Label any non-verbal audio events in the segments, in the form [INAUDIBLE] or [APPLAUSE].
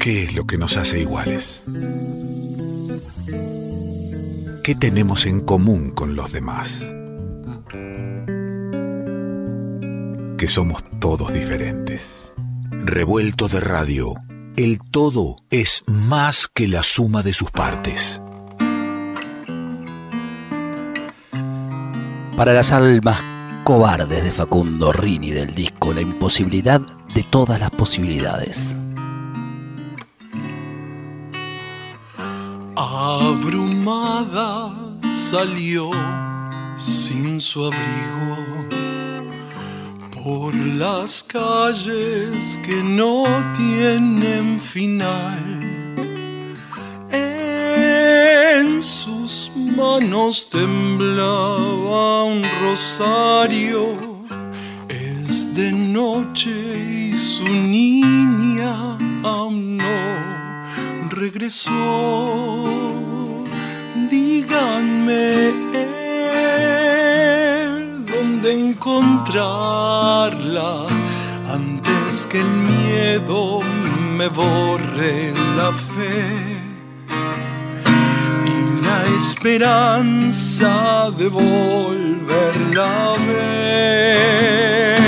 ¿Qué es lo que nos hace iguales? ¿Qué tenemos en común con los demás? Que somos todos diferentes. Revuelto de radio, el todo es más que la suma de sus partes. Para las almas cobardes de Facundo Rini del disco La imposibilidad de todas las posibilidades. Abrumada salió sin su abrigo por las calles que no tienen final. En sus manos temblaba un rosario. Es de noche y su niña aún no regresó. Díganme dónde encontrarla antes que el miedo me borre la fe esperanza de volverla a ver.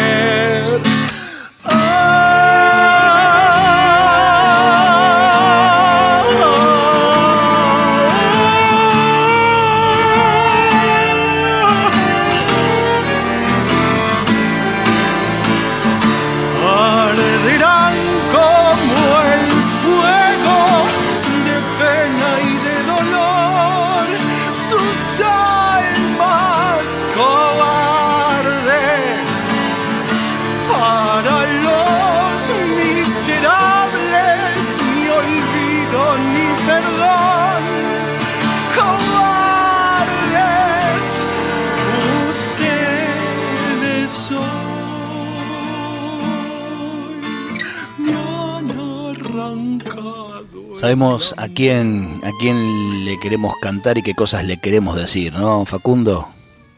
Sabemos a quién, a quién le queremos cantar y qué cosas le queremos decir, ¿no, Facundo?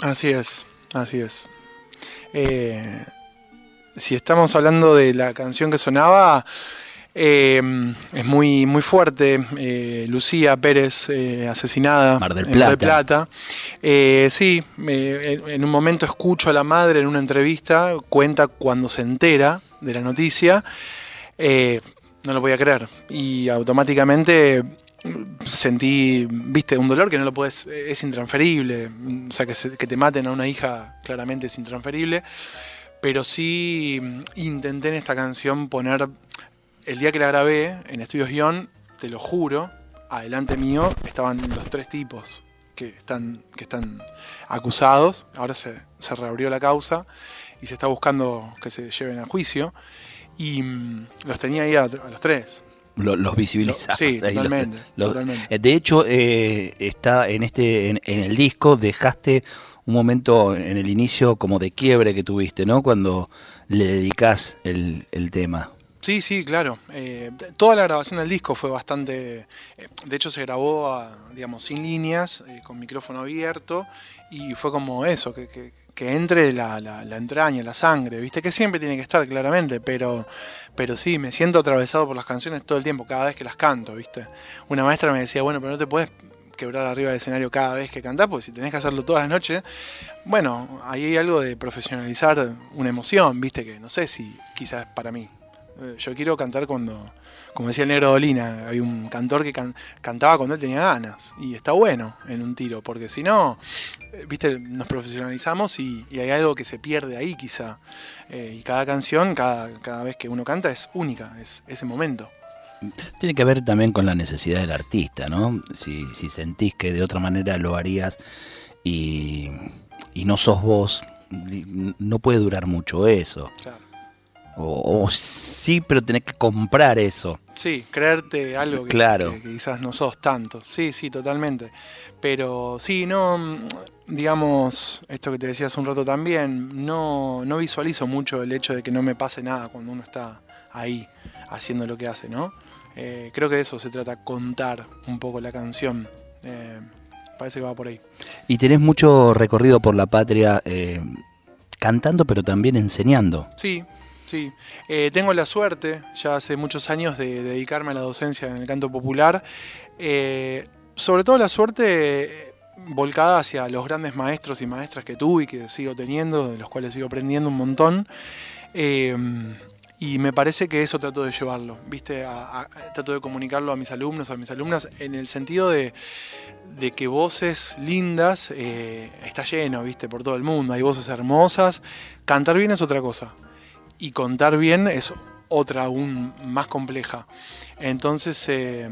Así es, así es. Eh, si estamos hablando de la canción que sonaba, eh, es muy, muy fuerte. eh, Lucía Pérez eh, asesinada Mar del en Mar del Plata. Plata. Sí, en, en un momento escucho a la madre en una entrevista, cuenta cuando se entera de la noticia. Eh, no lo podía creer. Y automáticamente sentí, viste, un dolor que no lo puedes, es intransferible. O sea, que, se- que te maten a una hija claramente es intransferible. Pero sí mm, intenté en esta canción poner, el día que la grabé en Estudios Guión, te lo juro, adelante mío estaban los tres tipos que están, que están acusados. Ahora se, se reabrió la causa y se está buscando que se lleven a juicio. Y mm, los tenía ahí a, a los tres. Lo- los visibilizamos. Sí, totalmente, los- totalmente. eh, De hecho, eh, está en este, en, en el disco dejaste un momento en el inicio como de quiebre que tuviste, ¿no? Cuando le dedicás el, el tema. Sí, sí, claro. Eh, toda la grabación del disco fue bastante. eh, de hecho, se grabó, a, digamos, sin líneas, eh, con micrófono abierto, y fue como eso, que, que- que entre la, la- la entraña, la sangre, ¿viste? Que siempre tiene que estar, claramente, pero, pero sí, me siento atravesado por las canciones todo el tiempo, cada vez que las canto, ¿viste? Una maestra me decía, bueno, pero no te puedes quebrar arriba del escenario cada vez que cantás, porque si tenés que hacerlo todas las noches, bueno, ahí hay algo de profesionalizar una emoción, ¿viste? Que no sé si quizás para mí. Eh, Yo quiero cantar cuando, como decía el negro Dolina, hay un cantor que can- cantaba cuando él tenía ganas. Y está bueno en un tiro, porque si no, eh, viste, nos profesionalizamos y, y hay algo que se pierde ahí quizá. Eh, y cada canción, cada, cada vez que uno canta es única, es ese momento. Tiene que ver también con la necesidad del artista, ¿no? Si, si sentís que de otra manera lo harías y, y no sos vos, no puede durar mucho eso. Claro. O, o sí, pero tenés que comprar eso. Sí, creerte algo que, Claro. que- que quizás no sos tanto. Sí, sí, totalmente. Pero sí, no, digamos, esto que te decía hace un rato también, no, no visualizo mucho el hecho de que no me pase nada cuando uno está ahí haciendo lo que hace, ¿no? Eh, creo que de eso se trata, contar un poco la canción. Eh, parece que va por ahí. Y tenés mucho recorrido por la patria eh, cantando, pero también enseñando. Sí, Sí, eh, tengo la suerte, ya hace muchos años, de, dedicarme a la docencia en el canto popular. Eh, sobre todo la suerte eh, volcada hacia los grandes maestros y maestras que tuve y que sigo teniendo, de los cuales sigo aprendiendo un montón. y me parece que eso trato de llevarlo, ¿viste? trato de comunicarlo a mis alumnos, a mis alumnas, en el sentido de, de que voces lindas está lleno, ¿viste? Por todo el mundo. Hay voces hermosas. Cantar bien es otra cosa y contar bien es otra aún más compleja. Entonces, eh,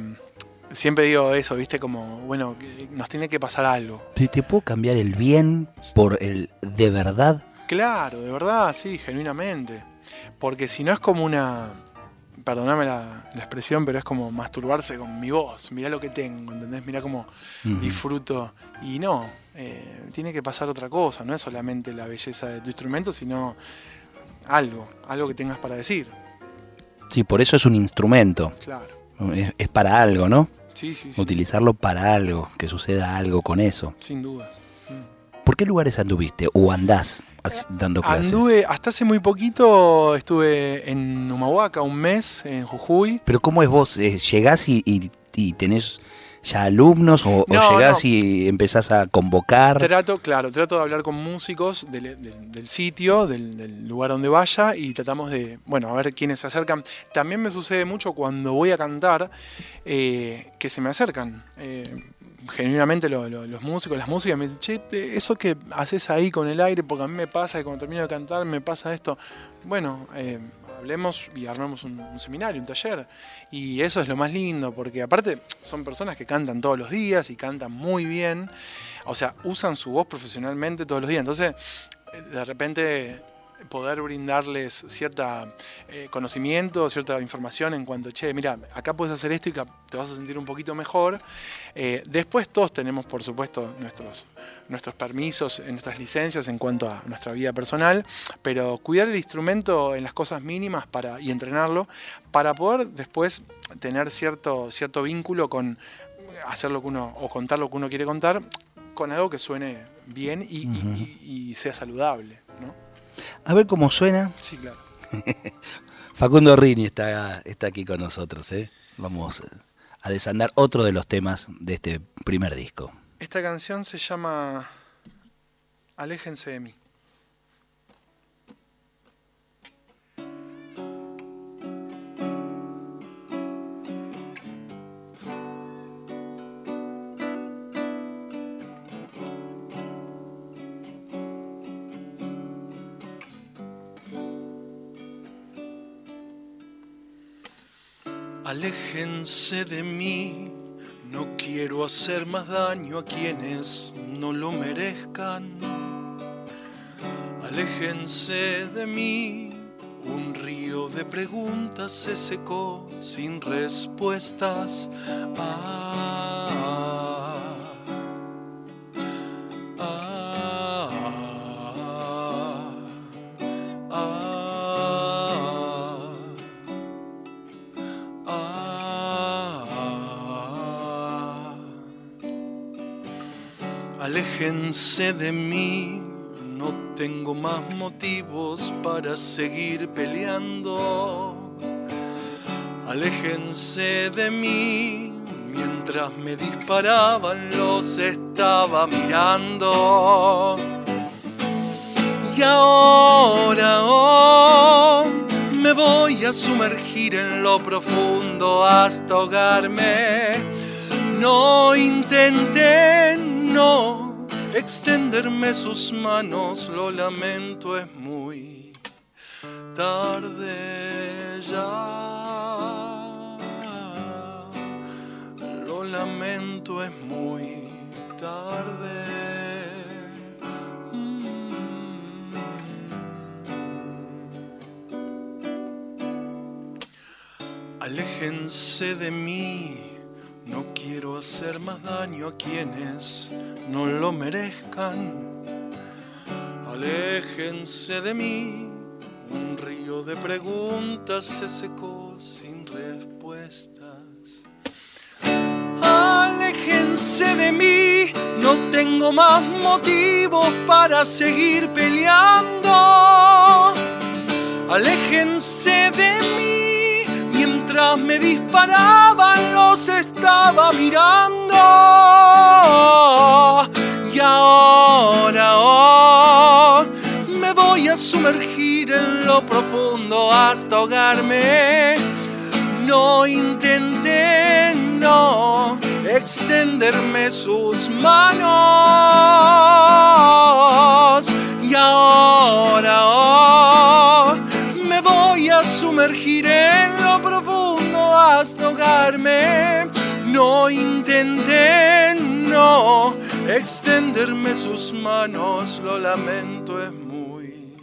siempre digo eso, ¿viste? Como, bueno, nos tiene que pasar algo. ¿Te, ¿Te puedo cambiar el bien por el de verdad? Claro, de verdad, sí, genuinamente. Porque si no es como una. Perdóname la, expresión, pero es como masturbarse con mi voz. Mirá lo que tengo, ¿entendés? Mirá cómo disfruto. Y no, eh, tiene que pasar otra cosa. No es solamente la belleza de tu instrumento, sino algo, algo que tengas para decir. Sí, por eso es un instrumento. Claro. Es, para algo, ¿no? Sí, sí, Utilizarlo para algo, que suceda algo con eso. Sin dudas. Mm. ¿Por qué lugares anduviste o andás dando clases? Anduve, hasta hace muy poquito estuve en Humahuaca un mes, en Jujuy. Pero ¿cómo es vos? Eh, ¿Llegás y, y tenés ya alumnos o, llegás y empezás a convocar? Trato, claro, trato de hablar con músicos del, sitio, del, lugar donde vaya y tratamos de, bueno, a ver quiénes se acercan. También me sucede mucho cuando voy a cantar eh, que se me acercan. Eh, genuinamente los músicos, las músicas me dicen, che, eso que haces ahí con el aire, porque a mí me pasa que cuando termino de cantar me pasa esto. Bueno, eh, hablemos y armemos un, seminario, un taller. Y eso es lo más lindo, porque aparte son personas que cantan todos los días y cantan muy bien. O sea, usan su voz profesionalmente todos los días. Entonces, de repente poder brindarles cierta eh, conocimiento, cierta información en cuanto, che, mira, acá puedes hacer esto y te vas a sentir un poquito mejor. Eh, después todos tenemos, por supuesto, nuestros, nuestros permisos, nuestras licencias en cuanto a nuestra vida personal, pero cuidar el instrumento en las cosas mínimas para, y entrenarlo para poder después tener cierto, cierto vínculo con hacer lo que uno, o contar lo que uno quiere contar, con algo que suene bien y, y sea saludable. ¿no? A ver cómo suena. Sí, claro. [LAUGHS] Facundo Rini está, está aquí con nosotros. ¿eh? Vamos a desandar otro de los temas de este primer disco. Esta canción se llama Aléjense de mí. Aléjense de mí, no quiero hacer más daño a quienes no lo merezcan. Aléjense de mí, un río de preguntas se secó sin respuestas. Ah, Aléjense de mí, no tengo más motivos para seguir peleando. Aléjense de mí, mientras me disparaban los estaba mirando. Y ahora oh, me voy a sumergir en lo profundo hasta ahogarme. No intenten, no extenderme sus manos, lo lamento, es muy tarde ya. Lo lamento, es muy tarde. Mm. Aléjense de mí no quiero hacer más daño a quienes no lo merezcan. Aléjense de mí, un río de preguntas se secó sin respuestas. Aléjense de mí, no tengo más motivos para seguir peleando Aléjense de mí, mientras me disparaban los estaba mirando. Y ahora oh, me voy a sumergir en lo profundo hasta ahogarme. No intenté, no extenderme sus manos. Y ahora oh, voy a sumergir en lo profundo hasta ahogarme. No intenté, no extenderme sus manos. Lo lamento, es muy,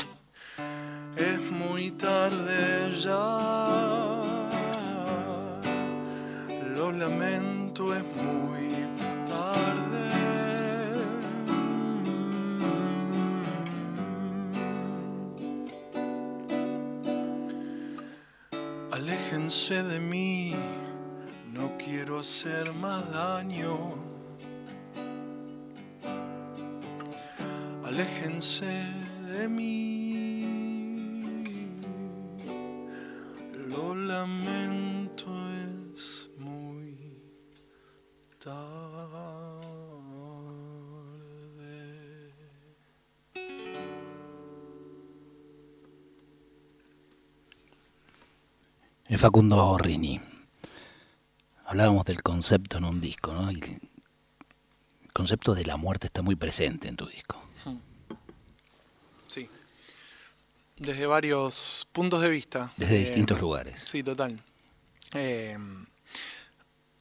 es muy tarde ya. Lo lamento, es muy Aléjense de mí, no quiero hacer más daño. Aléjense de mí, lo lamento, es muy tarde. El Facundo Rini. Hablábamos del concepto en un disco, ¿no? Y el concepto de la muerte está muy presente en tu disco. Sí. Desde varios puntos de vista. Desde Eh, distintos lugares. Sí, total. Eh,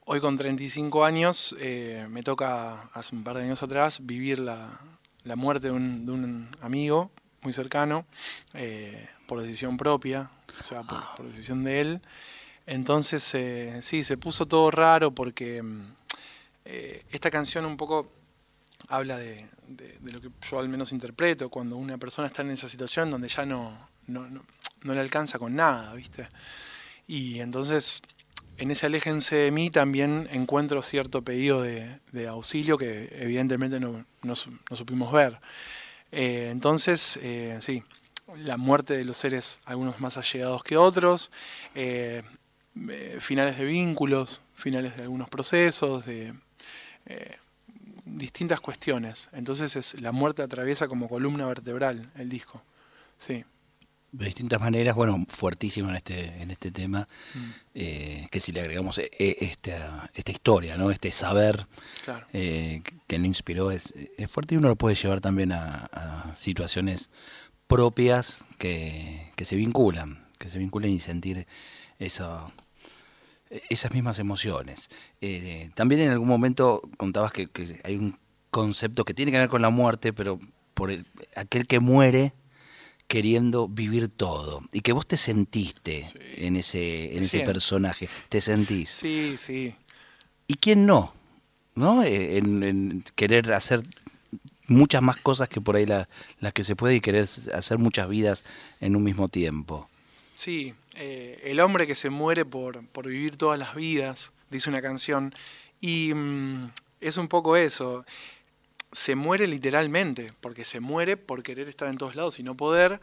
hoy con 35 años eh, me toca, hace un par de años atrás, vivir la, la muerte de un, de un amigo muy cercano, eh, por decisión propia, o sea, por, por decisión de él. Entonces, eh, sí, se puso todo raro porque mm, eh, esta canción un poco habla de, de- de lo que yo al menos interpreto, cuando una persona está en esa situación donde ya no, no, no- no le alcanza con nada, ¿viste? Y entonces, en ese aléjense de mí también encuentro cierto pedido de, de auxilio que evidentemente no, no no supimos ver. Eh, entonces, eh, sí, la muerte de los seres, algunos más allegados que otros, eh, eh, finales de vínculos, finales de algunos procesos, de eh, distintas cuestiones. Entonces es la muerte atraviesa como columna vertebral el disco. Sí. De distintas maneras, bueno, fuertísimo en este, en este tema, Mm. eh, que si le agregamos eh, eh, esta, esta historia, ¿no? Este saber Claro. eh, que- lo inspiró es, es fuerte y uno lo puede llevar también a, a situaciones propias que, que se vinculan, que se vinculan y sentir eso, esas mismas emociones. Eh, también en algún momento contabas que, que hay un concepto que tiene que ver con la muerte, pero por el- aquel que muere queriendo vivir todo y que vos te sentiste en ese en ese personaje, te sentís. Sí, sí. ¿Y quién no? ¿No? Eh, En, en querer hacer muchas más cosas que por ahí la- las que se puede y querer hacer muchas vidas en un mismo tiempo. Sí, eh, el hombre que se muere por, por vivir todas las vidas, dice una canción, y mm, es un poco eso. Se muere literalmente, porque se muere por querer estar en todos lados y no poder,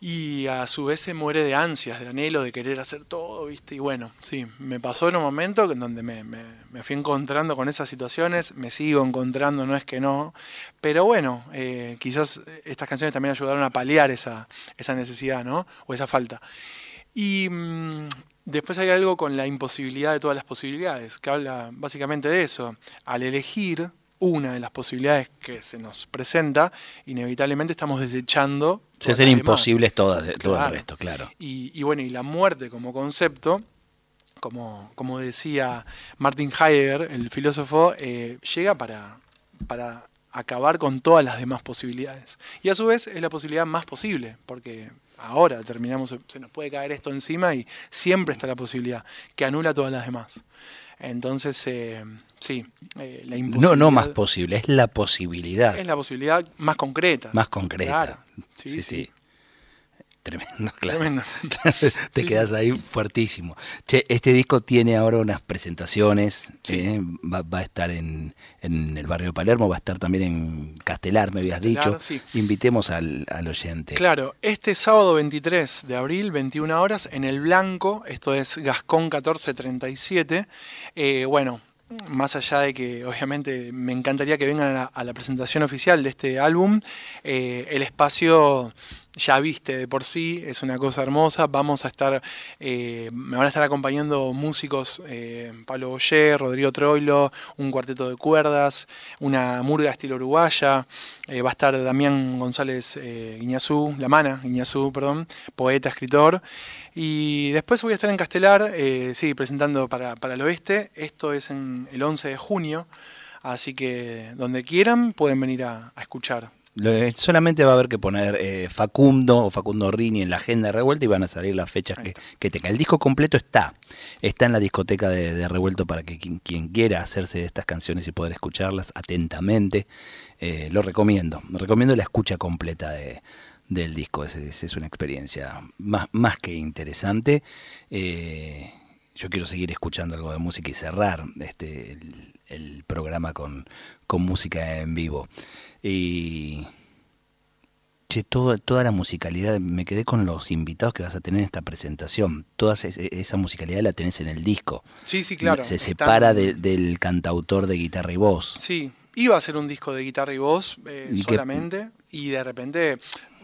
y a su vez se muere de ansias, de anhelo, de querer hacer todo, ¿viste? Y bueno, sí, me pasó en un momento en donde me, me- fui encontrando con esas situaciones, me sigo encontrando, no es que no, pero bueno, eh, quizás estas canciones también ayudaron a paliar esa, esa necesidad, ¿no? O esa falta. Y mm, después hay algo con la imposibilidad de todas las posibilidades, que habla básicamente de eso. Al elegir una de las posibilidades que se nos presenta, inevitablemente estamos desechando. Se hacen imposibles todas, todo el Claro. resto, claro. Y, y bueno, y la muerte como concepto, como, como decía Martin Heidegger, el filósofo, eh, llega para, para acabar con todas las demás posibilidades. Y a su vez es la posibilidad más posible, porque ahora terminamos, se nos puede caer esto encima y siempre está la posibilidad que anula todas las demás. Entonces, eh, sí, eh, la No, imposibilidad no más posible, es la posibilidad es la posibilidad más concreta. más concreta. Claro. Sí, sí, sí. Sí. Tremendo, claro. [LAUGHS] Te quedas ahí fuertísimo. Che, este disco tiene ahora unas presentaciones. ¿eh? Va, a estar en, el barrio de Palermo, va a estar también en Castelar, me habías dicho. Invitemos al, oyente. Claro, este sábado 23 de abril, 21 horas, en el Blanco, esto es Gascón 1437. Eh, bueno, más allá de que obviamente me encantaría que vengan a la, presentación oficial de este álbum, eh, el espacio ya viste de por sí, es una cosa hermosa. Vamos a estar, eh, me van a estar acompañando músicos, eh, Pablo Boyer, Rodrigo Troilo, un cuarteto de cuerdas, una murga estilo uruguaya, va a estar Damián González Guiñazú, La Mana Guiñazú, perdón, poeta, escritor. Y después voy a estar en Castelar, eh, sí, presentando para, el oeste. Esto es en el 11 de junio, así que donde quieran pueden venir a, escuchar. Solamente va a haber que poner eh, Facundo o Facundo Rini en la agenda de Revuelta y van a salir las fechas que, tenga. El disco completo está, está en la discoteca de, Revuelto para que quien, quiera hacerse de estas canciones y poder escucharlas atentamente, eh, lo recomiendo. Recomiendo la escucha completa de, del disco. Es, es, una experiencia más, más que interesante. Eh, yo quiero seguir escuchando algo de música y cerrar este, el, programa con, con, música en vivo. Y che, toda la musicalidad, me quedé con los invitados que vas a tener en esta presentación. Toda esa musicalidad la tenés en el disco. Sí, sí, claro. Se separa del cantautor de guitarra y voz. Sí, iba a ser un disco de guitarra y voz eh, solamente. Y de repente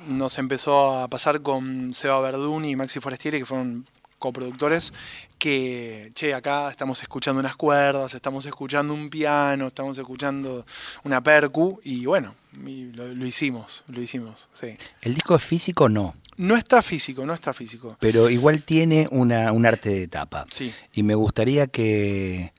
nos empezó a pasar con Seba Verdún y Maxi Forestieri, que fueron coproductores, que, che, acá estamos escuchando unas cuerdas, estamos escuchando un piano, estamos escuchando una percu, y bueno, lo, hicimos, lo hicimos, sí. ¿El disco es físico no? No está físico, no está físico. Pero igual tiene una, un arte de tapa. Sí. Y me gustaría que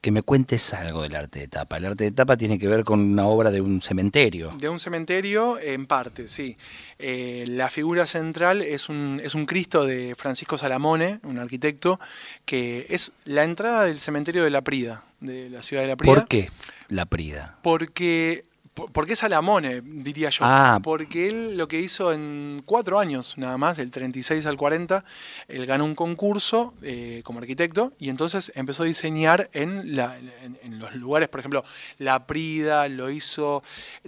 que me cuentes algo del arte de tapa. El arte de tapa tiene que ver con una obra de un cementerio. De un cementerio, en parte, sí. Eh, la figura central es un, es un Cristo de Francisco Salamone, un arquitecto, que es la entrada del cementerio de La Prida, de la ciudad de La Prida. ¿Por qué La Prida? Porque ¿Por qué Salamone, diría yo? Ah. Porque él lo que hizo en cuatro años, nada más, del 36 al 40, él ganó un concurso eh, como arquitecto y entonces empezó a diseñar en, los lugares, por ejemplo, La Prida, lo hizo,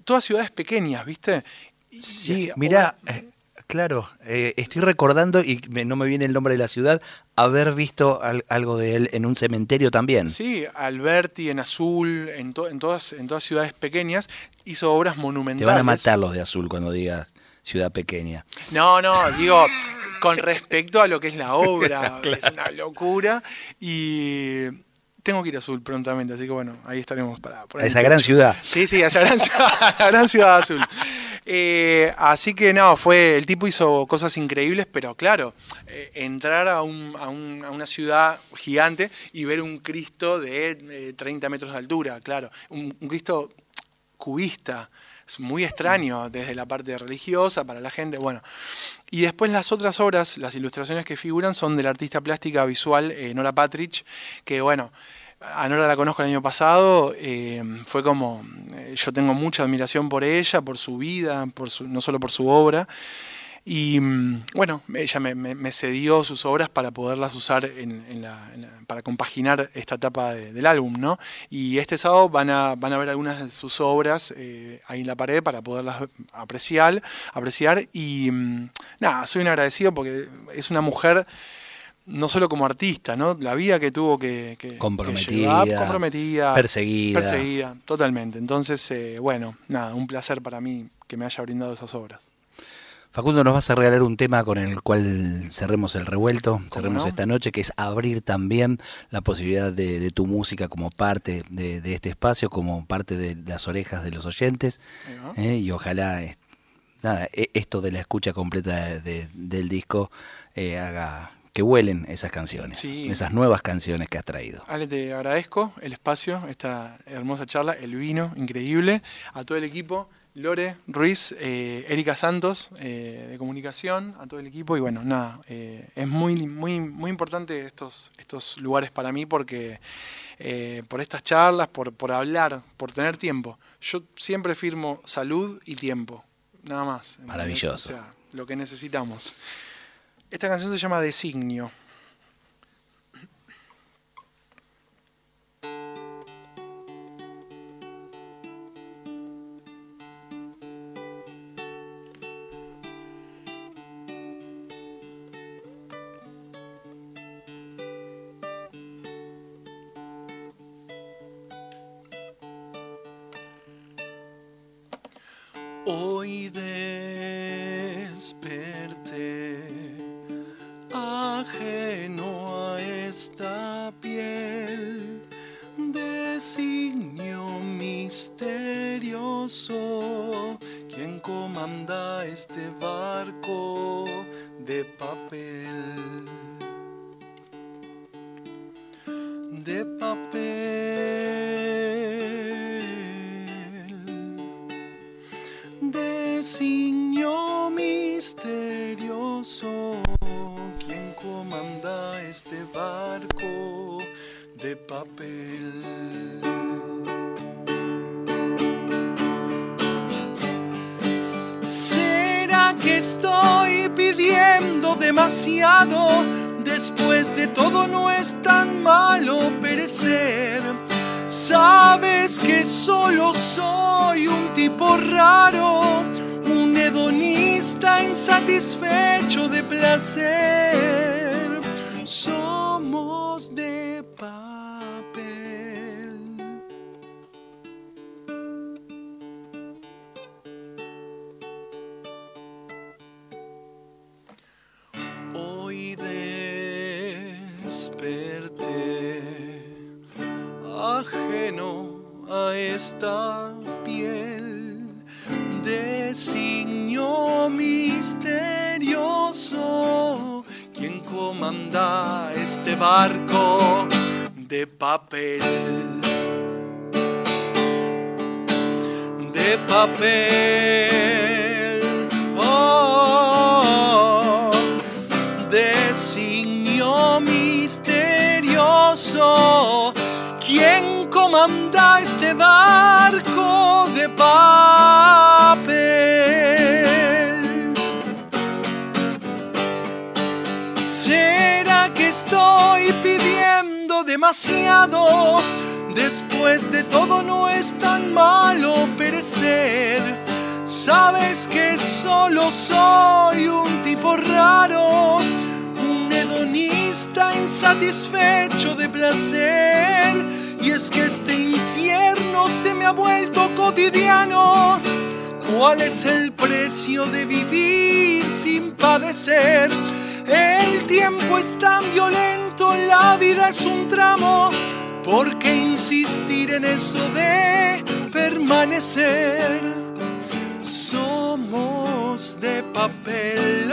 todas ciudades pequeñas, ¿viste? sí, mira, Claro, eh, estoy recordando, y no me viene el nombre de la ciudad, haber visto algo de él en un cementerio también. Sí, Alberti, en Azul, en, en, todas, en todas ciudades pequeñas, hizo obras monumentales. Te van a matar los de Azul cuando digas ciudad pequeña. No, no, digo, con respecto a lo que es la obra, [LAUGHS] es una locura. Y tengo que ir a Azul prontamente, así que bueno, ahí estaremos para... a esa gran ciudad. Sí, sí, a esa gran [LAUGHS] ciudad, la gran ciudad azul. Eh, así que no, fue, el tipo hizo cosas increíbles, pero claro, eh, entrar a, un, a, un, a, una ciudad gigante y ver un Cristo de 30 metros de altura, claro, un, un Cristo cubista, es muy extraño desde la parte religiosa para la gente, bueno. Y después las otras obras, las ilustraciones que figuran son de la artista plástica visual eh, Nora Patrich, que bueno, a Nora la conozco el año pasado, eh, fue como, eh, yo tengo mucha admiración por ella, por su vida, por su, no solo por su obra. Y mm, bueno, ella me, cedió sus obras para poderlas usar en, la, para compaginar esta etapa del álbum, ¿no? Y este sábado van a, van a ver algunas de sus obras eh, ahí en la pared para poderlas apreciar. apreciar y mm, nada, soy un agradecido porque es una mujer no solo como artista, ¿no? La vida que tuvo que, comprometida, comprometida, perseguida. Perseguida, totalmente. Entonces, eh, bueno, nada, un placer para mí que me haya brindado esas obras. Facundo, nos vas a regalar un tema con el cual cerremos el revuelto, cerremos esta noche, que es abrir también la posibilidad de, tu música como parte de, este espacio, como parte de las orejas de los oyentes. ¿eh? y ojalá e, esto de la escucha completa del disco eh, haga que huelen esas canciones, esas nuevas canciones que has traído. Ale, te agradezco el espacio, esta hermosa charla, el vino increíble, a todo el equipo. Lore Ruiz, eh, Erika Santos eh, de comunicación, a todo el equipo y bueno, nada, eh, es muy, muy, muy importante estos, estos lugares para mí porque por estas charlas, por, por hablar, por tener tiempo. Yo siempre firmo salud y tiempo, nada más. Maravilloso. lo que necesitamos. Esta canción se llama Designio. Hoy desperté ajeno a esta piel, designio misterioso, quien comanda este barco de papel. Estoy pidiendo demasiado? Después de todo no es tan malo perecer. Sabes que solo soy un tipo raro, un hedonista insatisfecho de placer. Desperté ajeno a esta piel, designio misterioso, quien comanda este barco de papel. De papel. Después de todo no es tan malo perecer. Sabes que solo soy un tipo raro, un hedonista insatisfecho de placer. Y es que este infierno se me ha vuelto cotidiano. ¿Cuál es el precio de vivir sin padecer? El tiempo es tan violento, la vida es un tramo. ¿Por qué insistir en eso de permanecer? Somos de papel.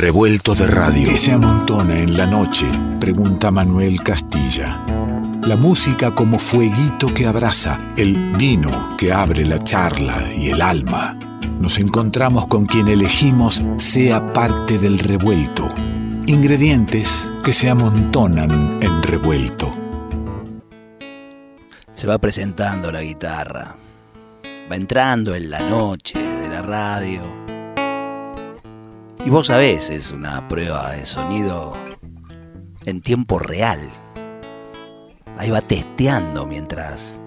Revuelto de radio. ¿Qué se amontona en la noche? Pregunta Manuel Castilla. La música como fueguito que abraza, el vino que abre la charla y el alma. Nos encontramos con quien elegimos sea parte del revuelto. Ingredientes que se amontonan en revuelto. Se va presentando la guitarra. Va entrando en la noche de la radio. Y vos sabés, es una prueba de sonido en tiempo real. Ahí va testeando mientras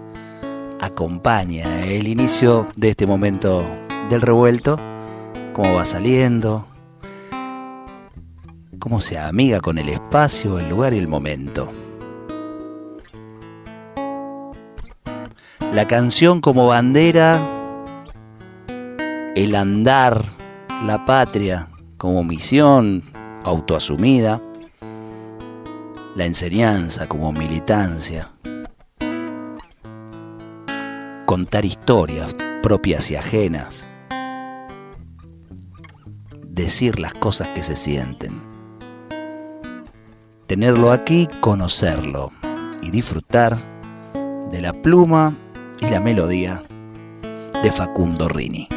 acompaña el inicio de este momento del revuelto, cómo va saliendo, cómo se amiga con el espacio, el lugar y el momento. La canción como bandera, el andar, la patria como misión autoasumida, la enseñanza como militancia, contar historias propias y ajenas, decir las cosas que se sienten, tenerlo aquí, conocerlo y disfrutar de la pluma y la melodía de Facundo Rini.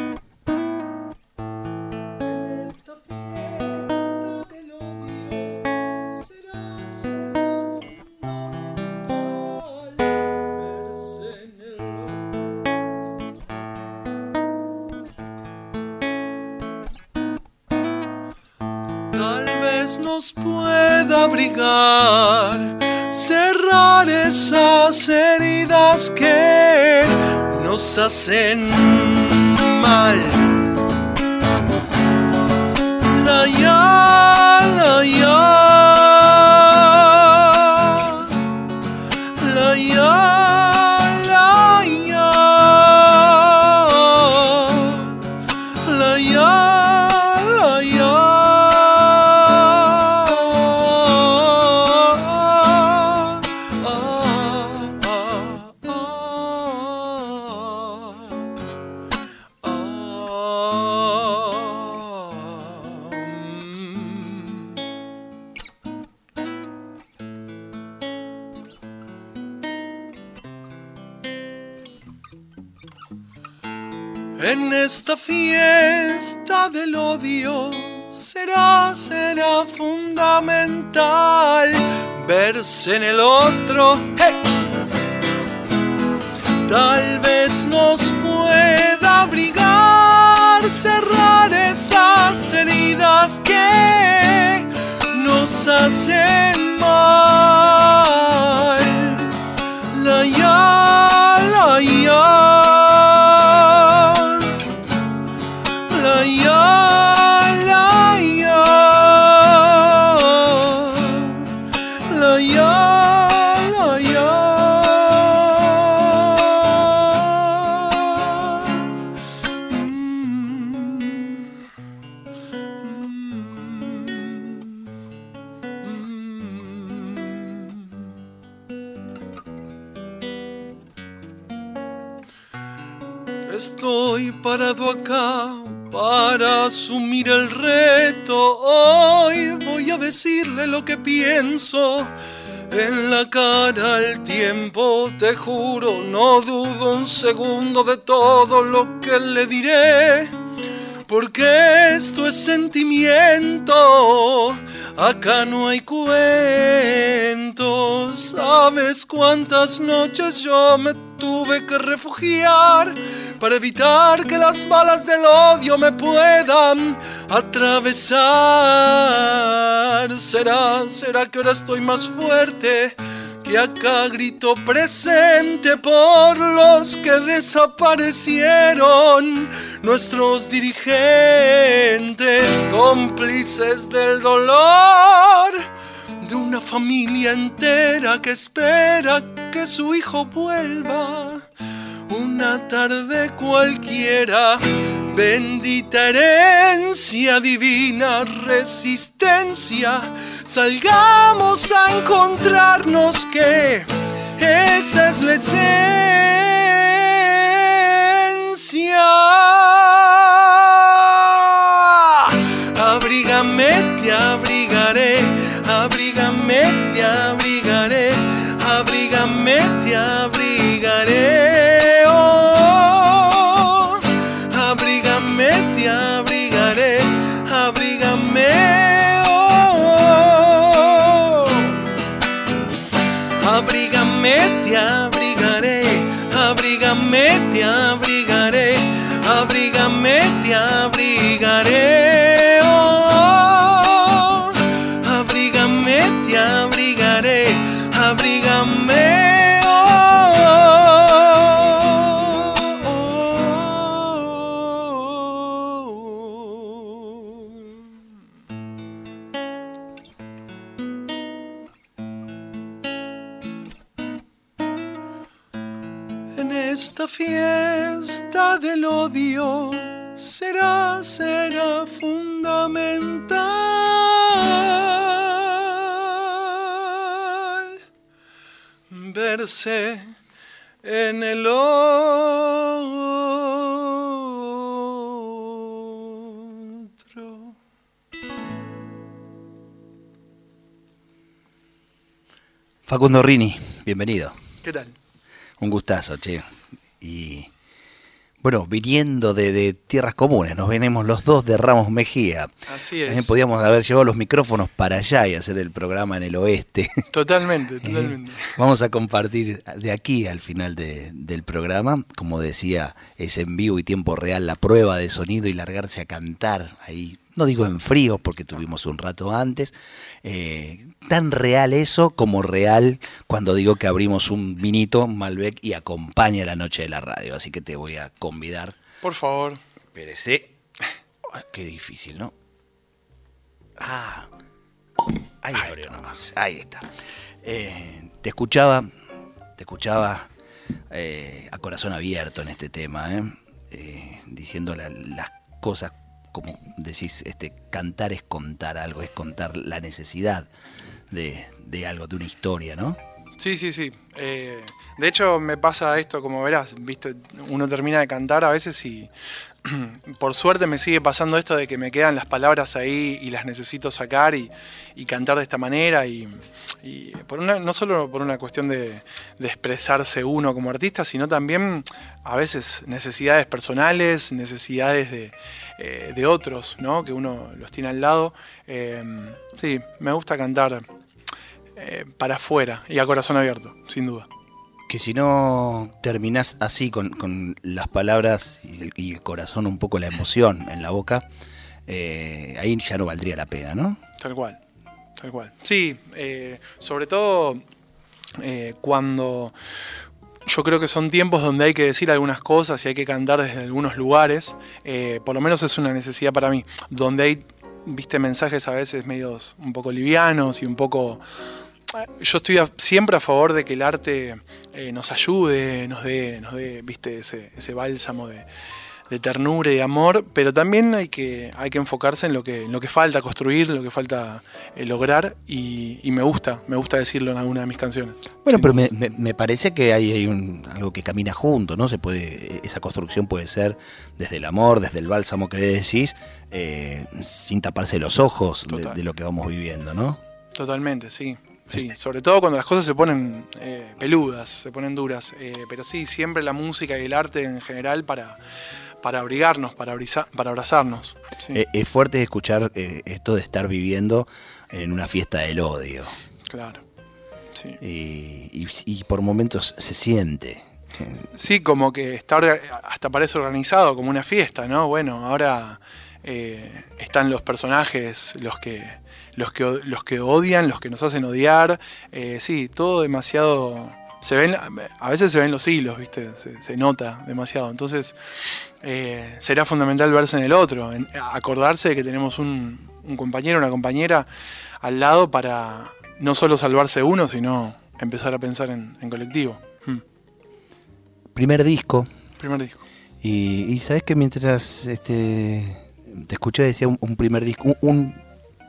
Hacen esta fiesta del odio será, será fundamental verse en el otro. Tal vez nos pueda abrigar, cerrar esas heridas que nos hacen mal. La ya, la ya. Parado acá para asumir el reto. Hoy voy a decirle lo que pienso. En la cara al tiempo, te juro, no dudo un segundo de todo lo que le diré. Porque esto es sentimiento, acá no hay cuentos. ¿Sabes cuántas noches yo me tuve que refugiar? Para evitar que las balas del odio me puedan atravesar. Será, será que ahora estoy más fuerte. Que acá grito presente por los que desaparecieron, nuestros dirigentes, cómplices del dolor de una familia entera que espera que su hijo vuelva una tarde cualquiera. Bendita herencia, divina resistencia, salgamos a encontrarnos que esa es la. En el otro. Facundo Rini, bienvenido. ¿Qué tal? Un gustazo, che. Y bueno, viniendo de, de tierras comunes, nos venimos los dos de Ramos Mejía. Así También es. podíamos haber llevado los micrófonos para allá y hacer el programa en el oeste. [LAUGHS] Totalmente, totalmente. Vamos a compartir de aquí al final de- del programa, como decía, es en vivo y tiempo real la prueba de sonido y largarse a cantar ahí. No digo en frío porque tuvimos un rato antes. eh, tan real eso como real cuando digo que abrimos un vinito Malbec y acompaña la noche de la radio. Así que te voy a convidar. Por favor. Espérese. Qué difícil, ¿no? Ah. Ahí abrió nomás. Ahí está. Eh, te escuchaba, te escuchaba eh, a corazón abierto en este tema, diciendo la- las cosas como decís, este, cantar es contar algo, es contar la necesidad de, de algo, de una historia, ¿no? Sí, sí, sí. Eh, de hecho, me pasa esto, como verás, viste, uno termina de cantar a veces y [CLEARS THROAT] por suerte me sigue pasando esto de que me quedan las palabras ahí y las necesito sacar y, cantar de esta manera y, por una, no solo por una cuestión de, de expresarse uno como artista, sino también a veces necesidades personales, necesidades de, eh, de otros, ¿no? Que uno los tiene al lado. Eh, sí, me gusta cantar eh, para afuera y a corazón abierto, sin duda. Que si no terminás así con, con las palabras y el, y el corazón, un poco la emoción en la boca, eh, ahí ya no valdría la pena, ¿no? Tal cual, tal cual. Sí, eh, sobre todo cuando yo creo que son tiempos donde hay que decir algunas cosas y hay que cantar desde algunos lugares, eh, por lo menos es una necesidad para mí, donde hay, viste, mensajes a veces medios un poco livianos y un poco... Yo estoy a- siempre a favor de que el arte eh, nos ayude, nos dé, nos dé viste, ese, ese bálsamo de, de ternura y de amor, pero también hay que, hay que enfocarse en lo que, en lo que falta construir, lo que falta eh, lograr, y, y me gusta, me gusta decirlo en alguna de mis canciones. Bueno, pero me, me- me parece que hay, hay un, algo que camina junto, ¿no? Se puede, esa construcción puede ser desde el amor, desde el bálsamo que decís, eh, sin taparse los ojos de, de lo que vamos viviendo, ¿no? Totalmente, sí. Sí, sobre todo cuando las cosas se ponen eh, peludas, se ponen duras. eh, pero sí, siempre la música y el arte en general para, para abrigarnos, para, para abrazarnos. Sí, Eh, es fuerte escuchar eh, esto de estar viviendo en una fiesta del odio. claro. Sí. Y, por momentos se siente. Sí, como que está hasta parece organizado como una fiesta, ¿no? Bueno, ahora están los personajes, los que, los que los que odian, los que nos hacen odiar. eh, sí, todo demasiado. Se ven, a veces se ven los hilos, ¿viste? Se, se nota demasiado. Entonces, eh, será fundamental verse en el otro, en- acordarse de que tenemos un, un compañero, una compañera al lado para no solo salvarse uno, sino empezar a pensar en, en colectivo. Mm. Primer disco, Primer disco. Y, y sabes que mientras este, te escuché decía un, un primer disco, un, un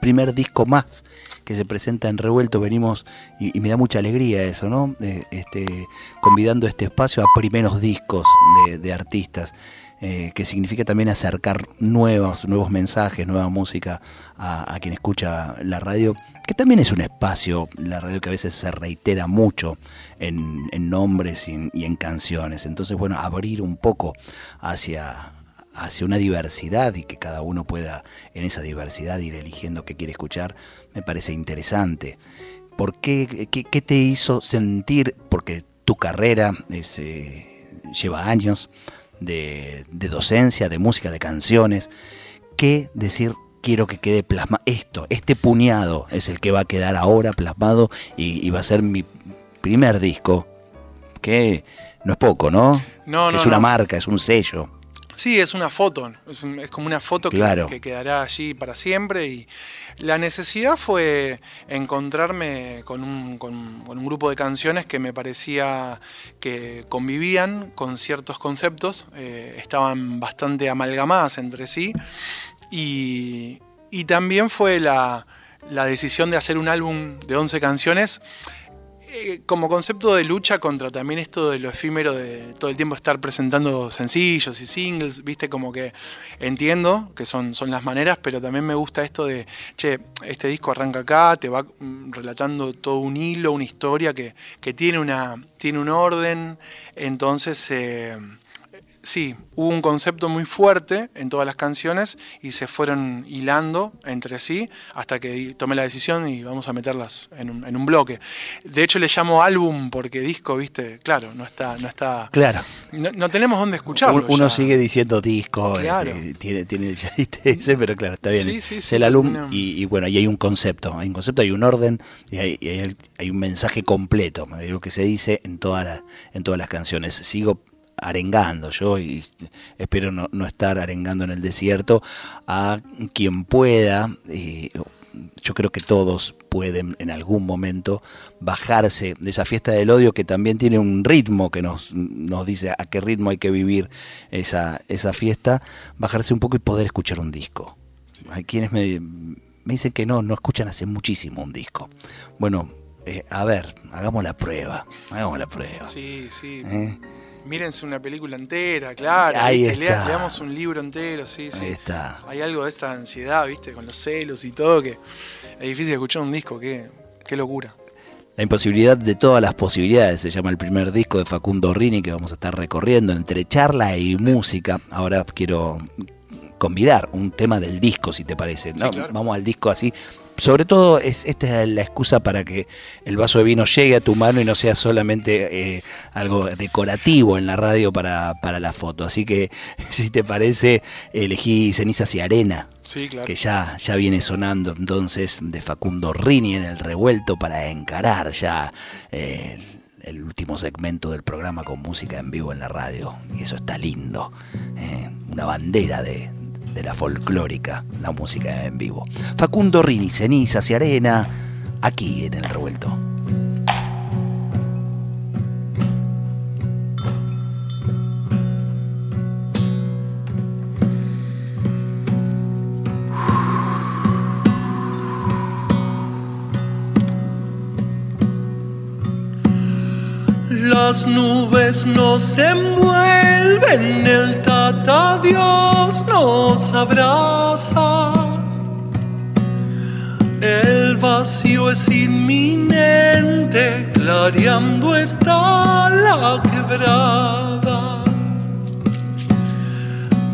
primer disco más que se presenta en Revuelto, venimos y, me da mucha alegría eso, ¿no? Eh, este, convidando este espacio a primeros discos de, artistas. eh, que significa también acercar nuevos, nuevos mensajes, nueva música a, quien escucha la radio, que también es un espacio, la radio que a veces se reitera mucho en, en nombres y en, y en canciones. Entonces, bueno, abrir un poco hacia, hacia una diversidad y que cada uno pueda en esa diversidad ir eligiendo qué quiere escuchar, me parece interesante. ¿Por qué, qué, qué te hizo sentir? Porque tu carrera es, eh, lleva años de, de docencia, de música, de canciones. ¿Qué decir? Quiero que quede plasmado. Esto, este puñado es el que va a quedar ahora plasmado y, y va a ser mi primer disco. Que no es poco, ¿no? No, que no, es una no. marca, es un sello. Sí, es una foto, es, un- es como una foto que- quedará allí para siempre y la necesidad fue encontrarme con un, con- con un grupo de canciones que me parecía que convivían con ciertos conceptos, eh, estaban bastante amalgamadas entre sí y, y también fue la, la decisión de hacer un álbum de 11 canciones eh, como concepto de lucha contra también esto de lo efímero de todo el tiempo estar presentando sencillos y singles, viste, como que entiendo que son, son las maneras, pero también me gusta esto de, che, este disco arranca acá, te va mm, relatando todo un hilo, una historia que, que tiene, una, tiene un orden, entonces... eh, Sí, hubo un concepto muy fuerte en todas las canciones y se fueron hilando entre sí hasta que tomé la decisión y vamos a meterlas en un, en un bloque. De hecho le llamo álbum porque disco, viste, claro, no está, no está, Claro. no, no tenemos dónde escucharlo. Un- Uno ya. sigue diciendo disco, Claro. este, tiene, tiene el ese, pero claro, está bien. Sí, sí, es sí, el álbum y, y bueno, y hay un concepto, hay un concepto, hay un orden y hay, y hay, hay un mensaje completo, lo que se dice en, toda la- en todas las canciones. Sigo arengando yo y espero no, no estar arengando en el desierto a quien pueda. y yo creo que todos pueden en algún momento bajarse de esa fiesta del odio que también tiene un ritmo que nos, nos dice a qué ritmo hay que vivir esa, esa fiesta, bajarse un poco y poder escuchar un disco. Hay quienes me, me dicen que no, no escuchan hace muchísimo un disco. Bueno, eh, a ver, hagamos la prueba, hagamos la prueba. Sí, sí. ¿eh? Mírense una película entera, claro. Ahí está. leamos un libro entero, sí, sí. Ahí está. Hay algo de esta ansiedad, viste, con los celos y todo, que es difícil escuchar un disco, qué, qué locura. La imposibilidad de todas las posibilidades se llama el primer disco de Facundo Rini que vamos a estar recorriendo entre charla y música. Ahora quiero convidar un tema del disco, si te parece. ¿no? claro. Vamos al disco así. Sobre todo, es, esta es la excusa para que el vaso de vino llegue a tu mano y no sea solamente eh, algo decorativo en la radio para, para la foto. Así que, [LAUGHS] si te parece, elegí Cenizas y Arena Sí, claro. que ya, ya viene sonando entonces de Facundo Rini en el revuelto para encarar ya eh, el último segmento del programa con música en vivo en la radio. Y eso está lindo. eh, una bandera de, de la folclórica, la música en vivo. Facundo Rini, cenizas y arena, aquí en el revuelto. Las nubes nos envuelven, el tata Dios nos abraza. El vacío es inminente, clareando está la quebrada.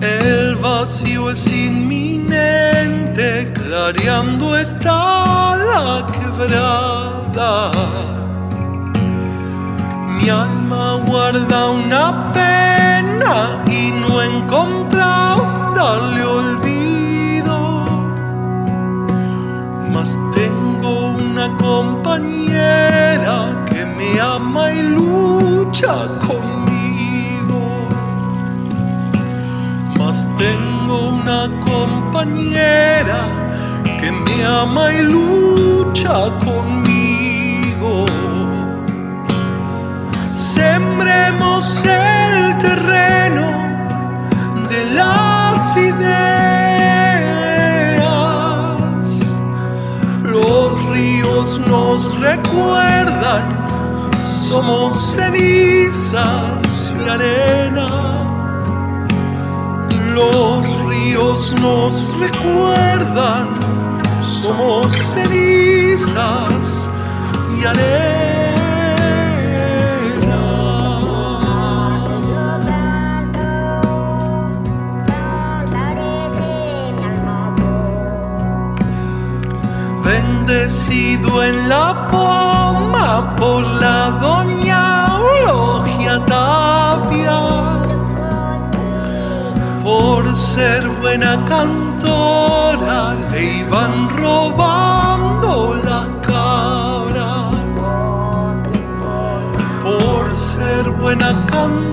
El vacío es inminente, clareando está la quebrada. Mi alma guarda una pena y no he encontrado darle olvido. Mas tengo una compañera que me ama y lucha conmigo. Mas tengo una compañera que me ama y lucha conmigo. El terreno de las ideas. Los ríos nos recuerdan, somos cenizas y arena. Los ríos nos recuerdan, somos cenizas y arena. Ser buena cantora le iban robando las cabras. Por ser buena cantora